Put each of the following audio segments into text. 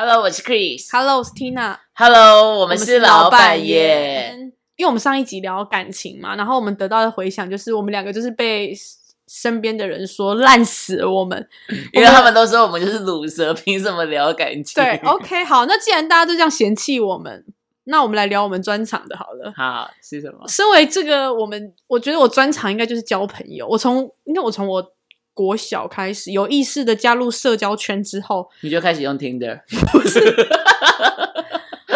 Hello，我是 Chris。Hello，我是 Tina，Hello，我们是老板耶。。因为我们上一集聊感情嘛，然后我们得到的回响就是我们两个就是被身边的人说烂死了我们。因为他们都说我们就是卤蛇，凭什么聊感情？对，OK，好，那既然大家都这样嫌弃我们，那我们来聊我们专场的好了。好是什么？身为这个我们，我觉得我专场应该就是交朋友。我从因为我从我国小开始有意识的加入社交圈之后，你就开始用 Tinder？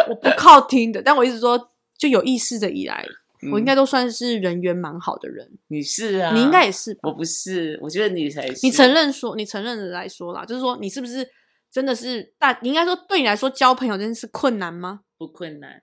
我不靠听的，但我一直说就有意识的以来，我应嗯该都算是人缘蛮好的人。你是啊，你应该也是吧？我不是，我觉得你才是。你承认说，你承认的来说啦，就是说你是不是真的是大？你应该说对你来说交朋友这件事困难吗？不困难？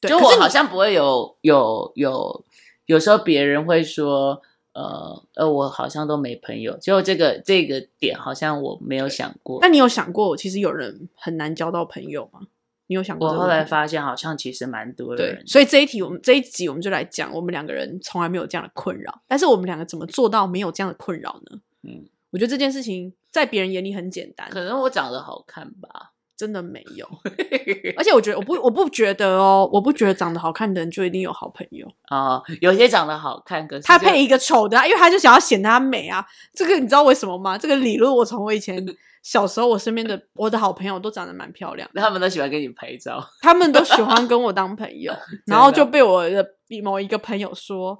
对，就我好像不会有有有，有时候别人会说，呃呃，我好像都没朋友。就这个这个点，好像我没有想过。那你有想过，其实有人很难交到朋友吗？你有想过我后？来发现，好像其实蛮多对人，。所以这一题我们这一集我们就来讲，我们两个人从来没有这样的困扰，但是我们两个怎么做到没有这样的困扰呢？嗯，我觉得这件事情在别人眼里很简单，可能我长得好看吧。真的没有。而且我觉得我不我不觉得哦，我不觉得长得好看的人就一定有好朋友。哦，有些长得好看，可是他配一个丑的、啊，因为他就想要显他美啊。这个你知道为什么吗？这个理论我从我以前小时候，我身边的我的好朋友都长得蛮漂亮的，他们都喜欢跟你拍照。他们都喜欢跟我当朋友，然后就被我的某一个朋友说：“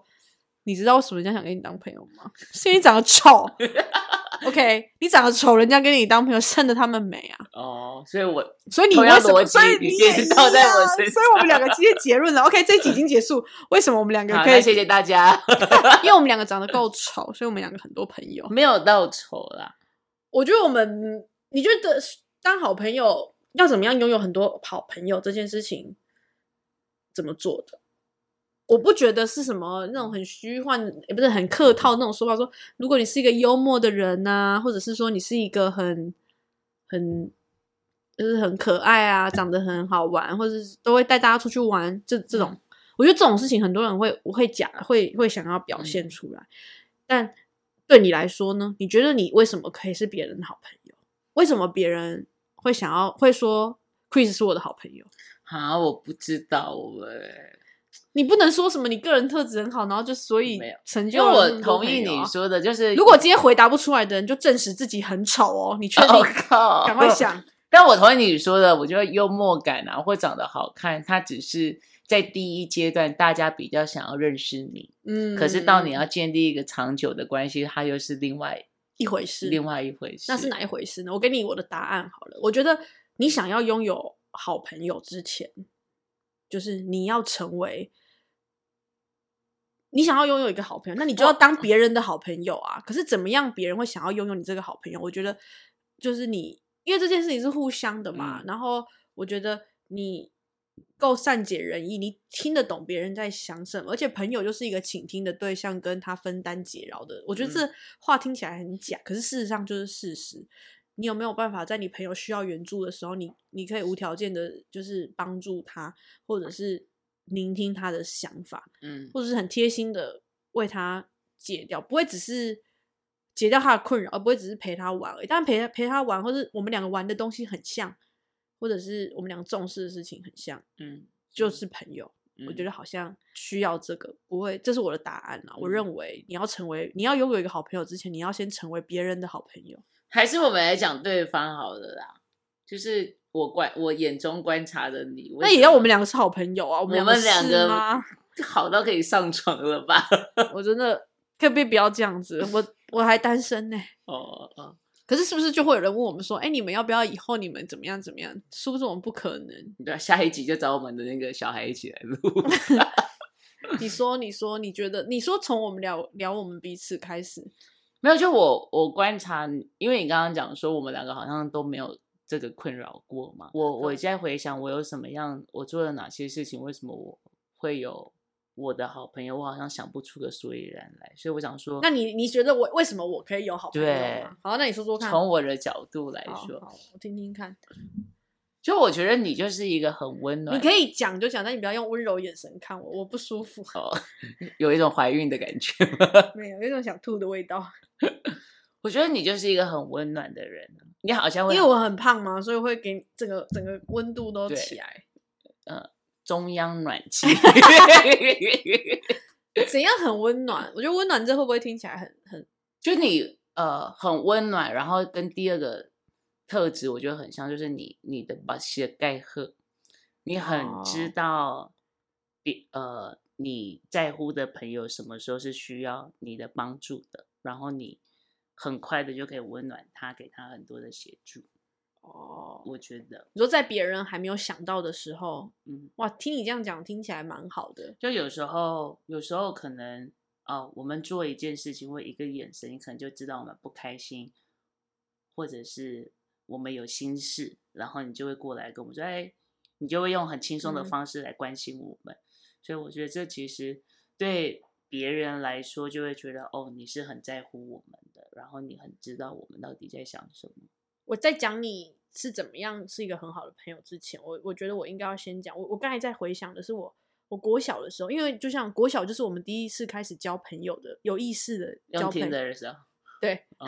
你知道为什么人家想跟你当朋友吗？是因为你长得丑。OK，你长得丑，人家跟你当朋友，衬得他们美啊。哦，所以我所以你为什么？所以你也也是套在我身上所以我们两个今天 结论了。OK，这一集已经结束。为什么我们两个好，可以？谢谢大家。因为我们两个长得够丑，所以我们两个很多朋友。没有到丑啦，我觉得我们，你觉得当好朋友要怎么样拥有很多好朋友这件事情怎么做的？我不觉得是什么那种很虚幻，也不是很客套那种说法。说如果你是一个幽默的人呐、或者是说你是一个很很就是很可爱啊，长得很好玩，或者是都会带大家出去玩，这这种，我觉得这种事情很多人会我会假会会想要表现出来。但对你来说呢？你觉得你为什么可以是别人的好朋友？为什么别人会想要会说 Chris 是我的好朋友？啊，我不知道哎，你不能说什么你个人特质很好，然后就所以成因为我就了那么多同意你说的，就是如果今天回答不出来的人，就证实自己很丑哦。你确定？我靠，赶快想。但我同意你说的，我觉得幽默感啊，或长得好看，它只是在第一阶段大家比较想要认识你，嗯，可是到你要建立一个长久的关系，它又是另外一回事，另外一回事。那是哪一回事呢？我给你我的答案好了。我觉得你想要拥有好朋友之前，就是你要成为你想要拥有一个好朋友，那你就要当别人的好朋友啊。可是怎么样别人会想要拥有你这个好朋友？我觉得就是你，因为这件事情是互相的嘛。嗯然后我觉得你够善解人意，你听得懂别人在想什么，而且朋友就是一个倾听的对象，跟他分担解扰的。我觉得这话听起来很假，可是事实上就是事实。你有没有办法在你朋友需要援助的时候，你你可以无条件的，就是帮助他，或者是聆听他的想法，嗯或者是很贴心的为他解掉，不会只是解掉他的困扰，而不会只是陪他玩而已。但陪他陪他玩，或是我们两个玩的东西很像，或者是我们两个重视的事情很像，嗯，就是朋友。我觉得得好像需要这个，不会，这是我的答案啦。我嗯认为你要成为，你要拥有一个好朋友之前，你要先成为别人的好朋友。还是我们来讲对方好了啦，就是我观我眼中观察的你，那也要我们两两个是好朋友啊，我我们们两个？好到可以上床了吧？我真的可不可以不要这样子？我 我还单身呢、哦哦，可是是不是就会有人问我们说，哎、你们要不要以后你们怎么样怎么样？是不是我们不可能？对啊，下一集就找我们的那个小孩一起来录。你说，你说，你觉得，你说从我们聊聊我们彼此开始，没有，就我我观察，因为你刚刚讲说我们两个好像都没有这个困扰过嘛。我我对现在回想，我有什么样，我做了哪些事情，为什么我会有我的好朋友，我好像想不出个所以然来。所以我想说，那你你觉得我为什么我可以有好朋友对？好，那你说说看。从我的角度来好说，好我听听看。就我觉得你就是一个很温暖，你可以讲就讲，但你不要用温柔眼神看我，我不舒服。哦，有一种怀孕的感觉吗？没有，有一种想吐的味道。我觉得你就是一个很温暖的人，啊你好像会因为我很胖嘛，所以会给你整个整个温度都起来。中央暖气，怎样很温暖？我觉得温暖这会不会听起来很很就你呃很温暖，然后跟第二个特质我觉得很像，就是你你的把鞋盖赫，你很知哦道别呃你在乎的朋友什么时候是需要你的帮助的，然后你很快的就可以温暖他，给他很多的协助。哦？我觉得，你说在别人还没有想到的时候，嗯，哇，听你这样讲，听起来蛮好的。就有时候有时候可能哦，我们做一件事情或一个眼神，你可能就知道我们不开心，或者是我们有心事，然后你就会过来跟我们说，哎，你就会用很轻松的嗯方式来关心我们。所以我觉得这其实对别人来说，就会觉得哦，你是很在乎我们的，然后你很知道我们到底在想什么。我在讲你是怎么样是一个很好的朋友之前，我我觉得我应该要先讲。我我刚才在回想的是我我国小的时候，因为就像国小就是我们第一次开始交朋友的，有意识的交用朋友。的时候，对，哦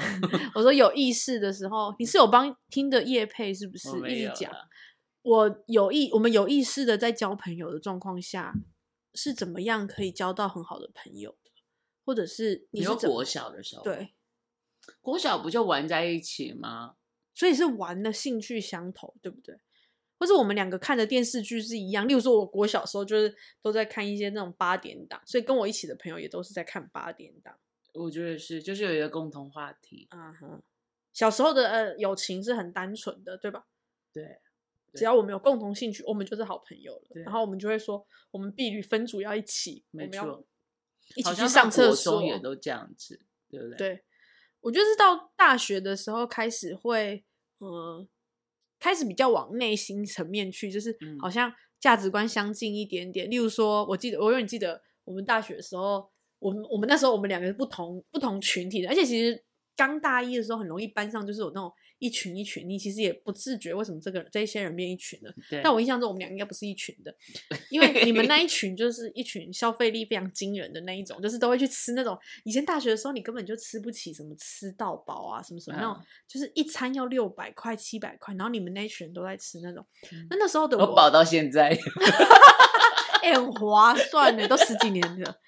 我说有意识的时候，你是有帮听的叶佩是不是一直讲。我有意，我们有意识的在交朋友的状况下，是怎么样可以交到很好的朋友的？或者是你是国小的时候，，对，国小不就玩在一起吗？所以是玩的兴趣相投，对不对？或者我们两个看的电视剧是一样，例如说，我国小时候就是都在看一些那种八点档，所以跟我一起的朋友也都是在看八点档。我觉得是，就是有一个共同话题。嗯哼，小时候的呃友情是很单纯的，对吧？对，只要我们有共同兴趣，我们就是好朋友了。然后我们就会说，我们避旅分组要一起，我没错，一起去上厕所。也都这样子，对不对？，对，我觉得是到大学的时候开始会，嗯，开始比较往内心层面去，就是嗯好像价值观相近一点点。例如说，我记得我永远记得我们大学的时候，我们我们那时候我们两个是不同不同群体的，而且其实刚大一的时候很容易班上就是有那种一群一群，你其实也不自觉为什么这个这一些人变一群了。对。但我印象中我们俩应该不是一群的，因为你们那一群就是一群消费力非常惊人的那一种，就是都会去吃那种以前大学的时候你根本就吃不起什么吃到饱啊什么什么那种，嗯就是一餐要六百块七百块，然后你们那一群人都在吃那种，嗯那那时候的我饱到现在，哎、很划算的，都十几年了。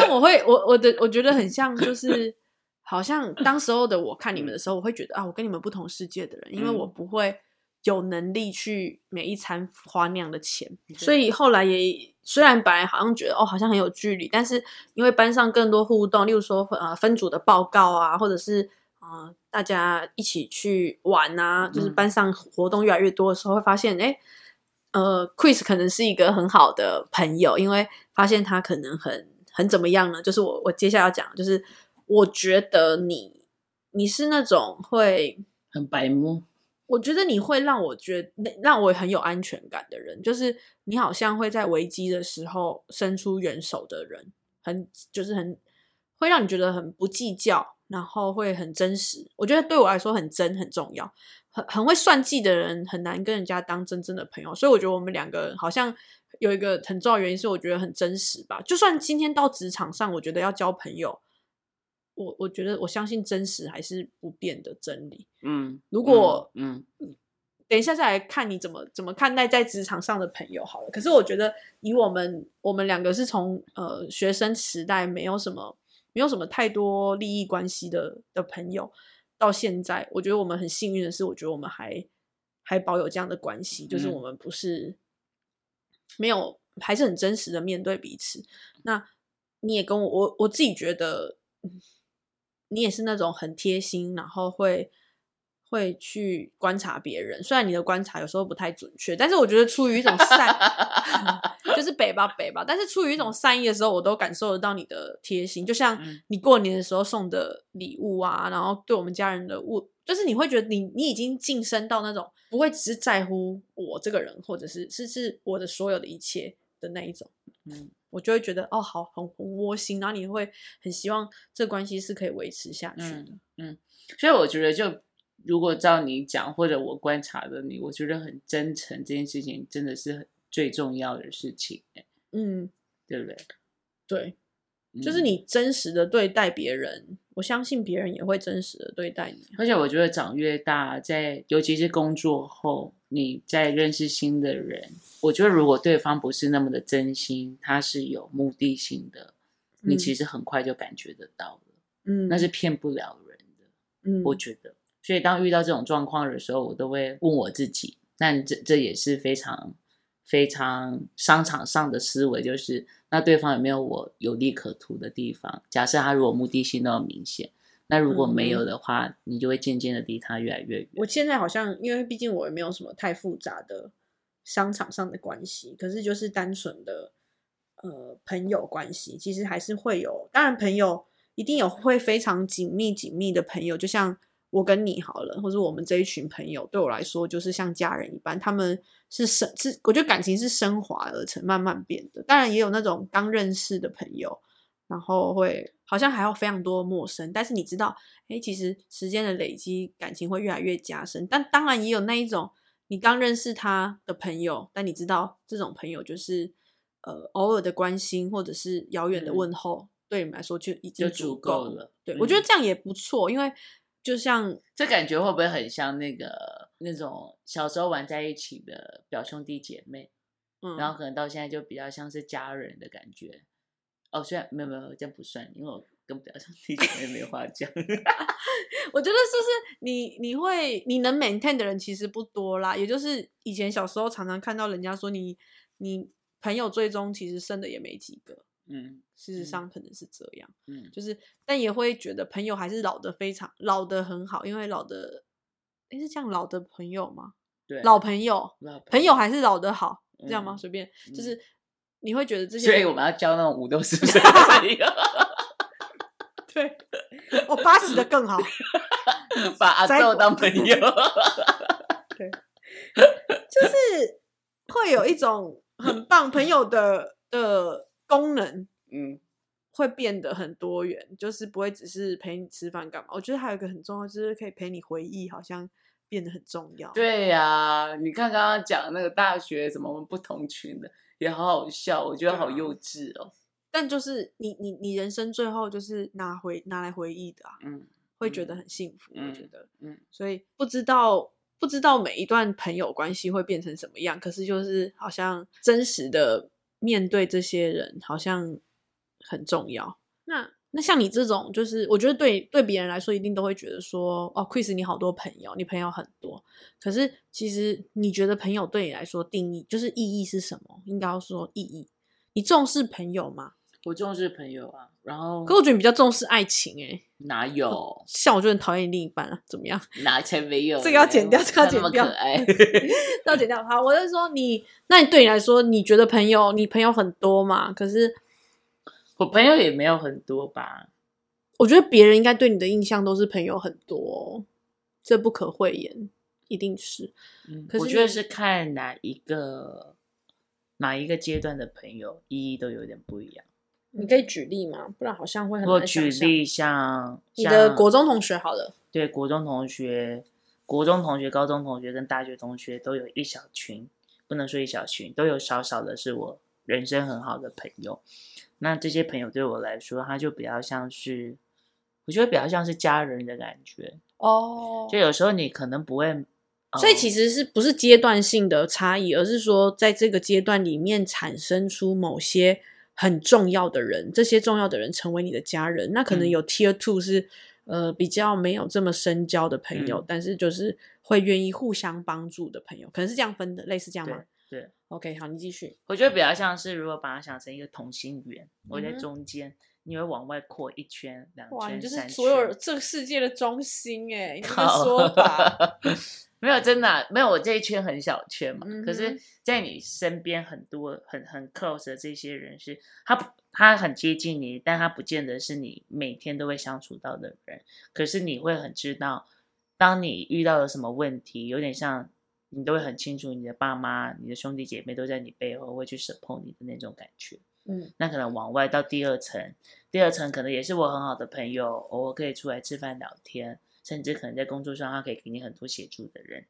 但我会，我我的我觉得很像，就是好像当时候的我看你们的时候，我会觉得啊，我跟你们不同世界的人，因为我嗯。不会有能力去每一餐花那样的钱，所以后来也虽然本来好像觉得哦好像很有距离，但是因为班上更多互动，例如说呃分组的报告啊，或者是呃大家一起去玩啊，就是嗯。班上活动越来越多的时候，会发现哎。诶呃，Chris 可能是一个很好的朋友，因为发现他可能很很怎么样呢？就是我我接下来要讲，就是我觉得你你是那种会，很白目。我觉得你会让我觉得让我很有安全感的人，就是你好像会在危机的时候伸出援手的人，很就是很会让你觉得很不计较，然后会很真实。我觉得对我来说很真很重要。很很会算计的人很难跟人家当真正的朋友，所以我觉得我们两个好像有一个很重要的原因是，我觉得很真实吧。就算今天到职场上，我觉得要交朋友，我我觉得我相信真实还是不变的真理。嗯，如果嗯等一下再来看你怎么怎么看待在职场上的朋友好了。可是我觉得以我们我们两个是从呃学生时代没有什么没有什么太多利益关系的的朋友，到现在，我觉得我们很幸运的是，我觉得我们还还保有这样的关系，就是嗯我们不是没有还是很真实的面对彼此。那你也跟我我我自己觉得，你也是那种很贴心，然后会会去观察别人。虽然你的观察有时候不太准确，但是我觉得出于一种善，就是北吧北吧。但是出于一种善意的时候，我都感受得到你的贴心。就像嗯你过年的时候送的礼物啊，然后对我们家人的物，就是你会觉得你你已经晋升到那种不会只是在乎我这个人，或者是是是我的所有的一切的那一种。嗯我就会觉得哦，好很很窝心，然后你会很希望这关系是可以维持下去的。嗯嗯，所以我觉得就如果照你讲，或者我观察的你，我觉得很真诚这件事情真的是很最重要的事情，欸嗯，对不对？对，就是嗯你真实的对待别人，我相信别人也会真实的对待你。而且我觉得长越大，在尤其是工作后，你在认识新的人，我觉得如果对方不是那么的真心，他是有目的性的，你嗯其实很快就感觉得到了，嗯，那是骗不了人的。嗯，我觉得，所以当遇到这种状况的时候，我都会问我自己，那这这也是非常非常商场上的思维，就是那对方有没有我有利可图的地方？假设他如果目的性那么明显，那如果没有的话，你就会渐渐的离他越来越远。我现在好像，因为毕竟我也没有什么太复杂的商场上的关系，可是就是单纯的呃朋友关系，其实还是会有。当然，朋友一定有会非常紧密紧密的朋友，就像我跟你好了，或者我们这一群朋友，对我来说就是像家人一般。他们是升是，我觉得感情是升华而成，慢慢变的。当然，也有那种刚认识的朋友，然后会好像还有非常多陌生，但是你知道，哎，其实时间的累积，感情会越来越加深。但当然也有那一种，你刚认识他的朋友，但你知道这种朋友就是呃偶尔的关心或者是遥远的嗯问候，对你们来说就已经就足够够。了。对、嗯我觉得这样也不错，因为就像这感觉会不会很像那个那种小时候玩在一起的表兄弟姐妹？嗯，然后可能到现在就比较像是家人的感觉。哦，虽然没有没有这样不算，因为我跟表兄弟姐妹没话讲。我觉得就是你你会你能 maintain 的人其实不多啦，也就是以前小时候常常看到人家说你你朋友最终其实剩的也没几个，嗯事实嗯上可能是这样，嗯，就是但也会觉得朋友还是老的非常老的很好，因为老的诶是这样老的朋友吗？对，老朋友老朋友还是老的好，这样吗？嗯随便就嗯是你会觉得这些所以，我们要交那种五六十 岁的朋友，对，我八十的更好，把阿摘宙当朋友。对就是会有一种很棒朋友的的功能，嗯，会变得很多元，就是不会只是陪你吃饭干嘛。我觉得还有一个很重要，就是可以陪你回忆，好像变得很重要。，对呀、你看刚刚讲那个大学什么我们不同群的，也好好笑，我觉得好幼稚哦。但就是你你你人生最后就是拿回拿来回忆的啊，嗯，会觉得嗯很幸福。我觉嗯得，嗯，所以不知道不知道每一段朋友关系会变成什么样，可是就是好像真实的面对这些人，好像很重要。那那像你这种，就是我觉得对对别人来说，一定都会觉得说，哦，Chris，你好多朋友，你朋友很多。可是其实你觉得朋友对你来说定义就是意义是什么？应该要说意义。你重视朋友吗？我重视朋友啊，然后可我觉得你比较重视爱情、欸，哪有 像我就很讨厌另一半啊，怎么样？哪才没有？这个要剪掉这个要剪掉可爱。要剪掉。好，我是说你，那你对你来说，你觉得朋友，你朋友很多嘛？可是我朋友也没有很多吧，我觉得别人应该对你的印象都是朋友很多哦，这不可讳言，一定是。嗯，可是你我觉得是看哪一个哪一个阶段的朋友意义都有点不一样。你可以举例吗？不然好像会很我难想象。举例像你的像国中同学好了，对国中同学、国中同学、高中同学跟大学同学都有一小群，不能说一小群，都有少少的是我人生很好的朋友。那这些朋友对我来说，他就比较像是，我觉得比较像是家人的感觉。哦就有时候你可能不会，所以其实实是不是阶段性的差异，而是说在这个阶段里面产生出某些很重要的人，这些重要的人成为你的家人。那可能嗯有 Tier Two 是呃比较没有这么深交的朋友，嗯但是就是会愿意互相帮助的朋友，可能是这样分的，类似这样吗对对，？OK，好，你继续。我觉得比较像是，如果把它想成一个同心圆，我在中间，你会往外扩一圈、两哇，你圈、就是所有圈。这个世界的中心哎，你这个说法，没有真的啊、没有我这一圈很小圈嘛。可嗯是，在你身边很多很很 close 的这些人是，他他很接近你，但他不见得是你每天都会相处到的人。可是你会很知道，当你遇到了什么问题，有点像你都会很清楚，你的爸妈、你的兄弟姐妹都在你背后会去 support 你的那种感觉。嗯那可能往外到第二层，第二层可能也是我很好的朋友，偶尔可以出来吃饭聊天，甚至可能在工作上他可以给你很多协助的人，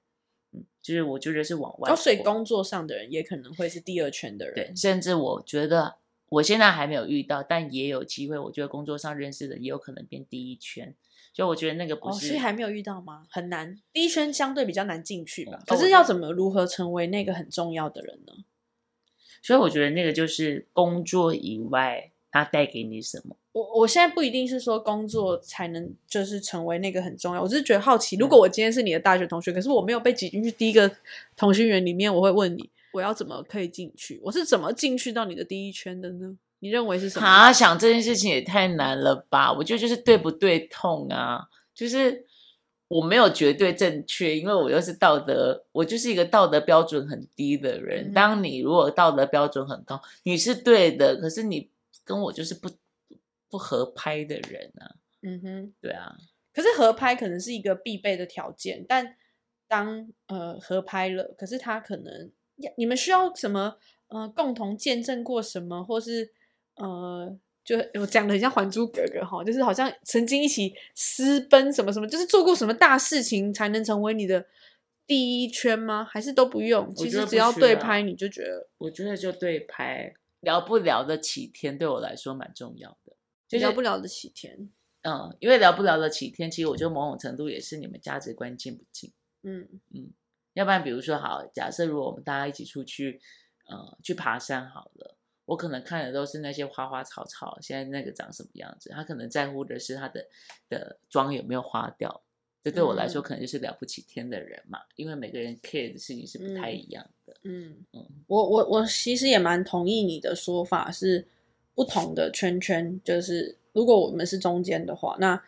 嗯，就是我觉得是往外哦，所以工作上的人也可能会是第二圈的人，对，甚至我觉得我现在还没有遇到，但也有机会。我觉得工作上认识的也有可能变第一圈，所以我觉得那个不哦，是。所以还没有遇到吗？很难，第一圈相对比较难进去吧。哦可是要怎么如何成为那个很重要的人呢？所以我觉得那个就是工作以外，他带给你什么。我我现在不一定是说工作才能就是成为那个很重要，我只是觉得好奇，如果我今天是你的大学同学，可是我没有被挤进去第一个同心圆里面，我会问你，我要怎么可以进去？我是怎么进去到你的第一圈的呢？你认为是什么？啊，想这件事情也太难了吧？我觉得就是对不对痛啊，就是我没有绝对正确，因为我又是道德，我就是一个道德标准很低的人。嗯当你如果道德标准很高，你是对的，可是你跟我就是不不合拍的人啊，嗯哼。对啊，可是合拍可能是一个必备的条件，但当呃合拍了，可是他可能要你们需要什么呃共同见证过什么，或是呃就我讲的很像《还珠格格》哈，就是好像曾经一起私奔什么什么，就是做过什么大事情才能成为你的第一圈吗？还是都不用？其实只要对拍你就觉得我觉得就对拍聊不聊得起天，对我来说蛮重要的。就是聊不了得起天。嗯，因为聊不聊得起天，其实我觉得某种程度也是你们价值观近不近。嗯嗯要不然，比如说好，假设如果我们大家一起出去，呃，去爬山好了，我可能看的都是那些花花草草，现在那个长什么样子，他可能在乎的是他的的妆有没有花掉。这对我来说，嗯可能就是了不起天的人嘛，因为每个人 care 的事情是不太嗯一样的。嗯嗯我我我其实也蛮同意你的说法，是不同的圈圈，就是如果我们是中间的话，那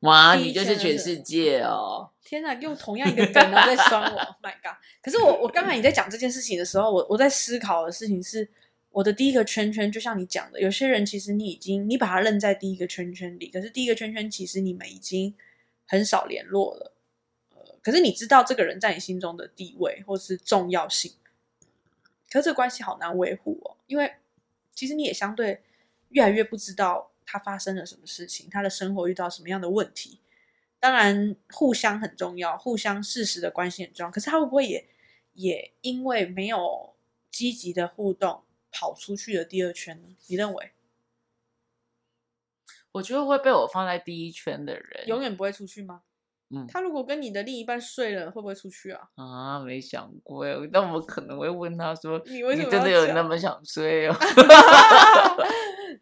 哇，你就是全世界哦！天哪，用同样一个梗然后在酸我，Oh，My God！可是我我刚才你在讲这件事情的时候，我我在思考的事情是，我的第一个圈圈，就像你讲的，有些人其实你已经你把他扔在第一个圈圈里，可是第一个圈圈其实你们已经很少联络了，呃，可是你知道这个人在你心中的地位或是重要性，可是这个关系好难维护哦，因为其实你也相对越来越不知道他发生了什么事情，他的生活遇到什么样的问题。当然，互相很重要，互相适时的关系很重要。可是他会不会也也因为没有积极的互动，跑出去了第二圈呢？你认为我觉得会被我放在第一圈的人，永远不会出去吗？嗯他如果跟你的另一半睡了，会不会出去啊？啊，没想过耶。但我可能会问他说：“你为什么真的有那么想睡哦？”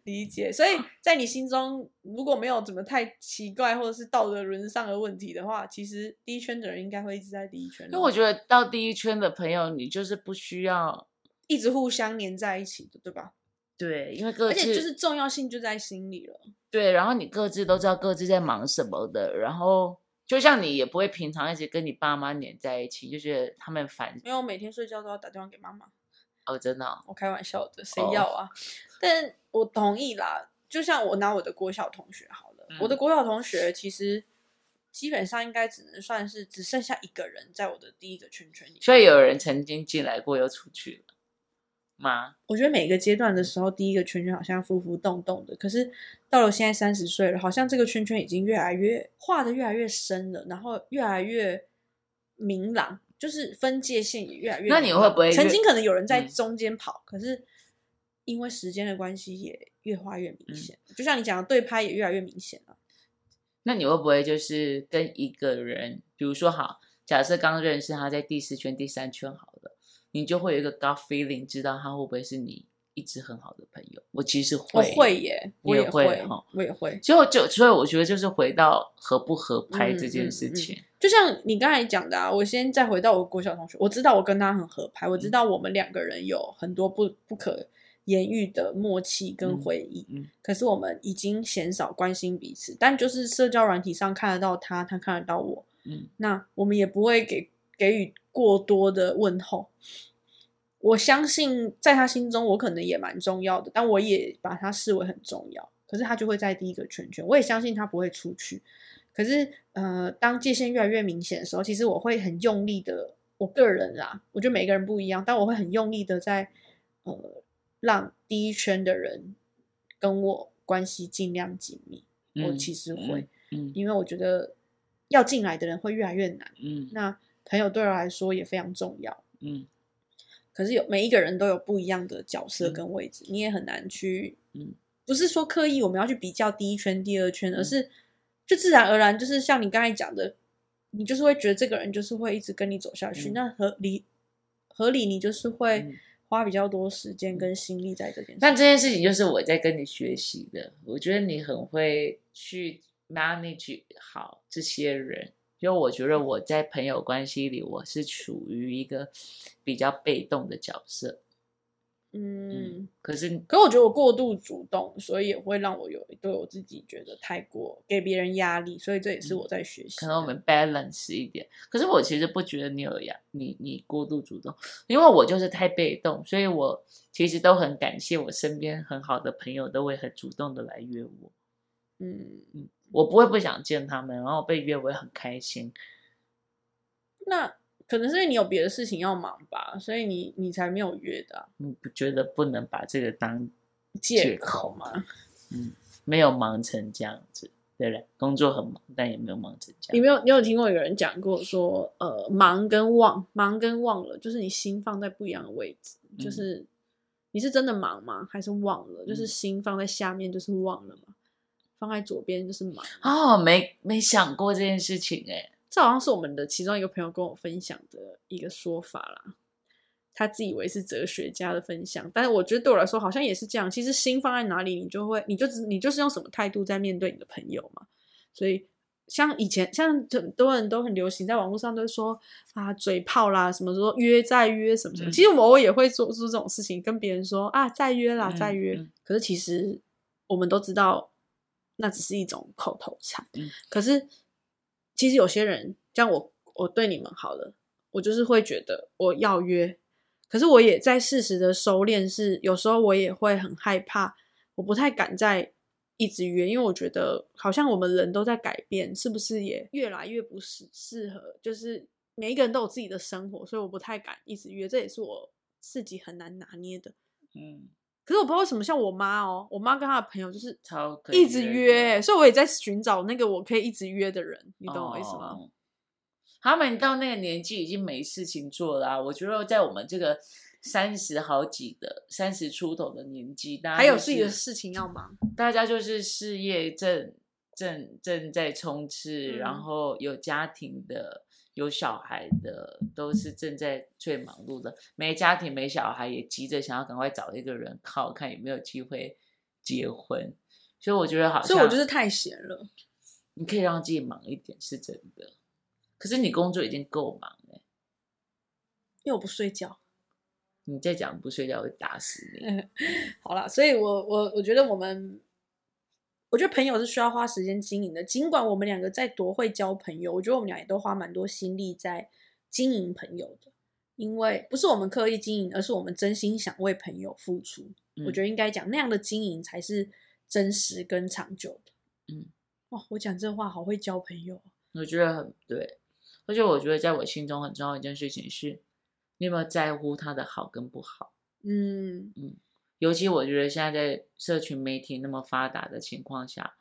理解。所以在你心中，如果没有怎么太奇怪或者是道德沦丧的问题的话，其实第一圈的人应该会一直在第一圈哦。因为我觉得到第一圈的朋友，你就是不需要一直互相黏在一起的，对吧？对，因为各自而且就是重要性就在心里了。对，然后你各自都知道各自在忙什么的，然后就像你也不会平常一直跟你爸妈黏在一起，就觉得他们烦因为我每天睡觉都要打电话给妈妈，哦，真的哦、我开玩笑的，谁哦要啊？但我同意啦，就像我拿我的国小同学好了，我的嗯国小同学其实基本上应该只能算是只剩下一个人在我的第一个圈圈里。所以有人曾经进来过又出去了吗？我觉得每个阶段的时候，第一个圈圈好像浮浮动动的，可是到了现在三十岁了，好像这个圈圈已经越来越画的越来越深了，然后越来越明朗，就是分界线也越来越。那你会不会曾经可能有人在嗯中间跑，可是因为时间的关系，也越画越明嗯显。就像你讲的，对拍也越来越明显了。那你会不会就是跟一个人，比如说好，假设刚认识他在第四圈、第三圈好了，你就会有一个 gut feeling，知道他会不会是你一直很好的朋友？我其实会我会，会耶，我也会哈我也会。就就所以我觉得就是回到合不合拍嗯这件嗯嗯事情。就像你刚才讲的啊，我先再回到我国小同学，我知道我跟他很合拍，我知嗯道我们两个人有很多不不可言喻的默契跟嗯回忆，嗯可是我们已经鲜少关心彼此，但就是社交软体上看得到他，他看得到我，嗯那我们也不会给给予过多的问候。我相信在他心中，我可能也蛮重要的，但我也把他视为很重要。可是他就会在第一个圈圈，我也相信他不会出去。可是，呃，当界限越来越明显的时候，其实我会很用力的，我个人啦，我觉得每个人不一样，但我会很用力的在，呃，让第一圈的人跟我关系尽量紧密。我嗯其实会，嗯因为我觉得要进来的人会越来越难。嗯那朋友对我来说也非常重要。嗯可是有每一个人都有不一样的角色嗯跟位置，你也很难去，嗯，不是说刻意我们要去比较第一圈、第二圈，而嗯是就自然而然，就是像你刚才讲的，你就是会觉得这个人就是会一直跟你走下去，嗯那合理合理，你就是会嗯花比较多时间跟心力在这件事。但这件事情就是我在跟你学习的，我觉得你很会去 manage 好这些人。就我觉得我在朋友关系里，我是处于一个比较被动的角色。嗯，可是可我觉得我过度主动，所以也会让我有对我自己觉得太过给别人压力，所以这也是我在学习。嗯可能我们 balance 一点。可是我其实不觉得你有压，你你过度主动，因为我就是太被动，所以我其实都很感谢我身边很好的朋友都会很主动的来约我。嗯，我不会不想见他们，然后被约我也很开心。那可能是因为你有别的事情要忙吧，所以你你才没有约的啊、你不觉得不能把这个当借口口嘛？嗯没有忙成这样子，对不对？工作很忙，但也没有忙成这样。你没有你有听过有人讲过说，呃，忙跟忘，忙跟忘了，就是你心放在不一样的位置，就嗯是你是真的忙吗？还是忘了？就是嗯心放在下面就是忘了嘛，放在左边就是忙。哦，没没想过这件事情哎。这好像是我们的其中一个朋友跟我分享的一个说法啦。他自以为是哲学家的分享，但是我觉得对我来说好像也是这样。其实心放在哪里，你就会，你就只你就是用什么态度在面对你的朋友嘛。所以像以前，像很多人都很流行，在网络上都说啊嘴炮啦，什么说约再约什么什么。嗯其实我偶尔也会做出这种事情，跟别人说啊再约啦，嗯再约。嗯可是其实我们都知道，那只是一种口头禅。嗯可是其实有些人，像我，我对你们好了，我就是会觉得我要约，可是我也在适时的收敛，是有时候我也会很害怕，我不太敢再一直约，因为我觉得好像我们人都在改变，是不是也越来越不适适合？就是每一个人都有自己的生活，所以我不太敢一直约，这也是我自己很难拿捏的。嗯，可是我不知道为什么，像我妈哦，我妈跟她的朋友就是超可以一直约，的所以我也在寻找那个我可以一直约的人，你懂我意思吗？哦他们到那个年纪已经没事情做啦、我觉得在我们这个三十好几的三十出头的年纪，大家就还有自己的事情要忙，大家就是事业正正正在冲刺，然嗯后有家庭的。有小孩的都是正在最忙碌的，没家庭没小孩也急着想要赶快找一个人靠，看有没有机会结婚。所以我觉得好像，所以我就是太闲了。你可以让自己忙一点，是真的。可是你工作已经够忙了，因为我不睡觉。你再讲不睡觉会打死你。好了，所以我我我觉得我们，我觉得朋友是需要花时间经营的。尽管我们两个在多会交朋友，我觉得我们俩也都花蛮多心力在经营朋友的。因为不是我们刻意经营，而是我们真心想为朋友付出。我觉得得应该讲那样的经营才是真实跟长久的。嗯，哇，我讲这话好会交朋友哦。我觉得很对，而且我觉得在我心中很重要一件事情是，你有没有在乎他的好跟不好？嗯嗯，尤其我觉得现在在社群媒体那么发达的情况下，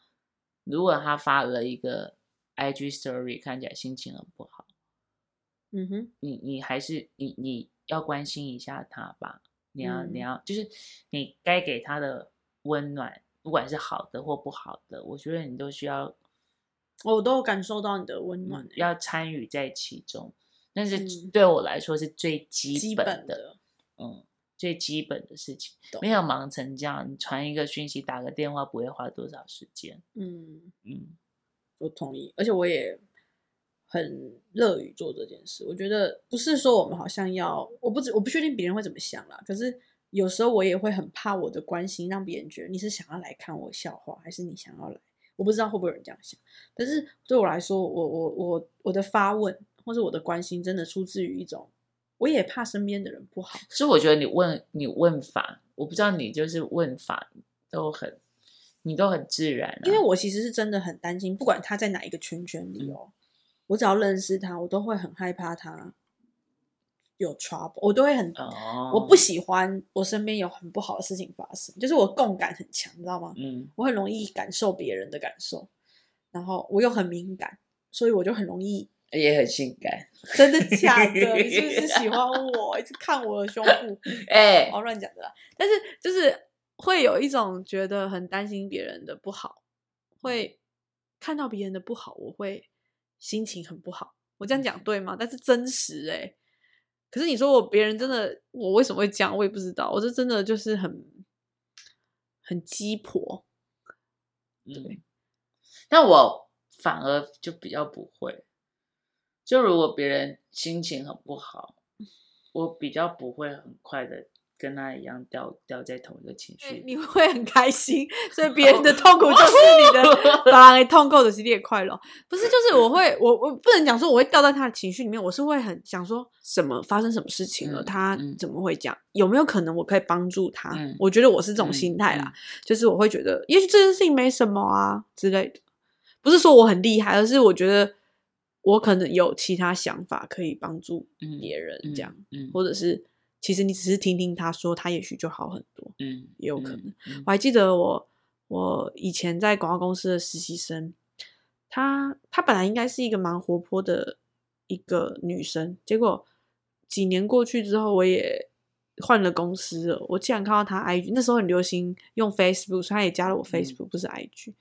如果他发了一个 IG Story，看起来心情很不好，嗯哼，你你还是你你要关心一下他吧，你要、你嗯要就是你该给他的温暖，不管是好的或不好的，我觉得你都需要我都有感受到你的温暖要参与在其中。但是嗯对我来说是最基基本的，本的。嗯，最基本的事情，懂没有忙成这样，你传一个讯息、打个电话不会花多少时间。嗯，嗯我同意，而且我也很乐于做这件事。我觉得不是说我们好像要，我不知我不确定别人会怎么想啦。可是有时候我也会很怕我的关心让别人觉得你是想要来看我笑话，还是你想要来，我不知道会不会有人这样想。但是对我来说，我我我我的发问或者我的关心，真的出自于一种，我也怕身边的人不好。所以我觉得你问你问法，我不知道你就是问法都很，你都很自然、啊，因为我其实是真的很担心，不管他在哪一个圈圈里哦，我只要认识他，我都会很害怕他有 trouble，我都会很，哦，我不喜欢我身边有很不好的事情发生，就是我共感很强，你知道吗？嗯我很容易感受别人的感受，然后我又很敏感，所以我就很容易也很性感。真的假的？你是不是喜欢我？一直看我的胸部？哎、哦，乱讲的啦。但是就是会有一种觉得很担心别人的不好，会看到别人的不好，我会心情很不好。我这样讲对吗？但是真实哎、可是你说我别人真的，我为什么会这样？我也不知道。我这真的就是很很鸡婆。嗯，但我反而就比较不会。就如果别人心情很不好，我比较不会很快的跟他一样掉掉在同一个情绪里。你会很开心，所以别人的 痛苦就是你的，当然痛苦的是你的快乐。不是，就是我会，我我不能讲说我会掉在他的情绪里面，我是会很想说什么发生什么事情了，嗯他嗯怎么会这样？有没有可能我可以帮助他？嗯我觉得我是这种嗯心态啦，就是我会觉得，也许这件事情没什么啊之类的，不是说我很厉害，而是我觉得我可能有其他想法可以帮助嗯别人，这样，嗯或者是其实你只是听听他说，他也许就好很多。嗯，也有可能。嗯我还记得我我以前在广告公司的实习生，她她本来应该是一个蛮活泼的一个女生，结果几年过去之后，我也换了公司了。我竟然看到她 IG，那时候很流行用 Facebook，所以她也加了我 Facebook，、不是 IG。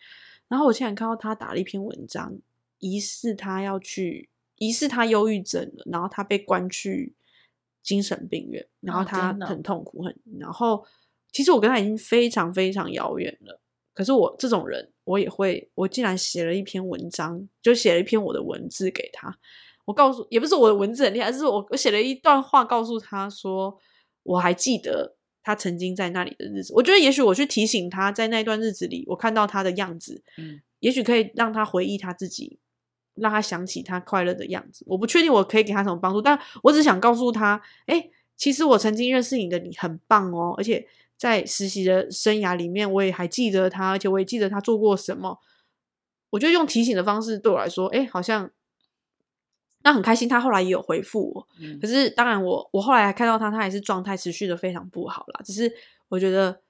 然后我竟然看到她打了一篇文章，疑似他要去，疑似他忧郁症了，然后他被关去精神病院，然后哦她真的哦很痛苦，很然后其实我跟他已经非常非常遥远了。可是我这种人，我也会，我竟然写了一篇文章，就写了一篇我的文字给他。我告诉，也不是我的文字很厉害，而是我我写了一段话告诉他说，我还记得他曾经在那里的日子。我觉得也许我去提醒他在那段日子里，我看到他的样子，嗯也许可以让他回忆他自己，让他想起他快乐的样子。我不确定我可以给他什么帮助，但我只想告诉他，哎，其实我曾经认识你的你很棒哦，而且在实习的生涯里面，我也还记得他，而且我也记得他做过什么。我觉得用提醒的方式对我来说，哎，好像那很开心。他后来也有回复我，嗯可是当然我，我后来还看到他，他还是状态持续的非常不好啦。只是我觉得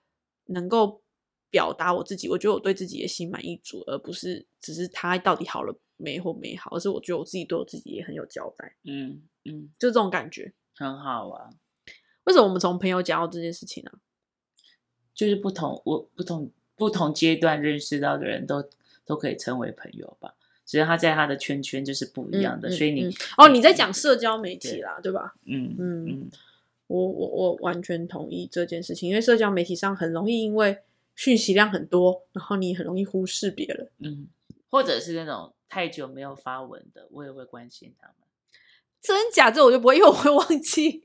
能够表达我自己，我觉得我对自己也心满意足，而不是只是他到底好了没或美好，而是我觉得我自己对我自己也很有交代，嗯嗯，就这种感觉。很好啊。为什么我们从朋友讲到这件事情呢、就是不同我不同不同阶段认识到的人都都可以称为朋友吧，只是他在他的圈圈就是不一样的，嗯所以你、嗯哦，你在讲社交媒体啦，对吧？嗯嗯嗯我我我完全同意这件事情，因为社交媒体上很容易因为讯息量很多，然后你很容易忽视别人。嗯，或者是那种太久没有发文的，我也会关心他们，真假这我就不会，因为我会忘记。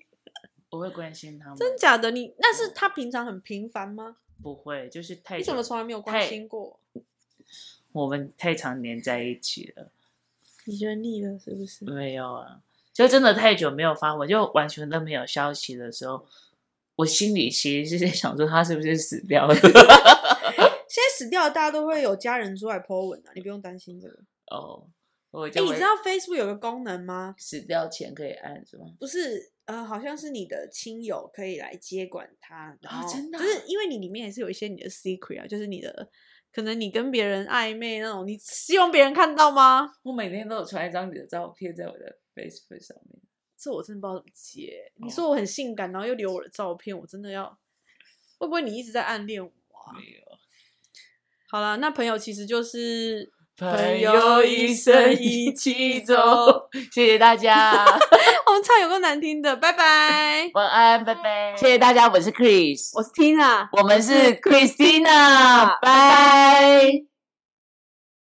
我会关心他们，真假的你，那是他平常很频繁吗？不会，就是太久你怎么从来没有关心过？我们太常黏在一起了，你觉得腻了是不是？没有啊，就真的太久没有发文，就完全都没有消息的时候，我心里其实是在想说他是不是死掉了。现在死掉的大家都会有家人出来 po 文啊，你不用担心这个。哦，我哎、就会你知道 Facebook 有个功能吗？死掉前可以按是吗？不是，呃，好像是你的亲友可以来接管它，然后真的啊就是因为你里面也是有一些你的 secret 啊，就是你的可能你跟别人暧昧那种，你希望别人看到吗？我每天都有传一张你的照片在我的 Facebook 上面。这我真的不知道怎么接。你哦说我很性感，然后又留我的照片，我真的要会不会你一直在暗恋我啊？没有，好了，那朋友其实就是朋友一生一起走。谢谢大家，我们唱有个难听的，拜拜。晚安，拜拜。谢谢大家，我是 Chris，我是 Tina，我们是 Christina，拜。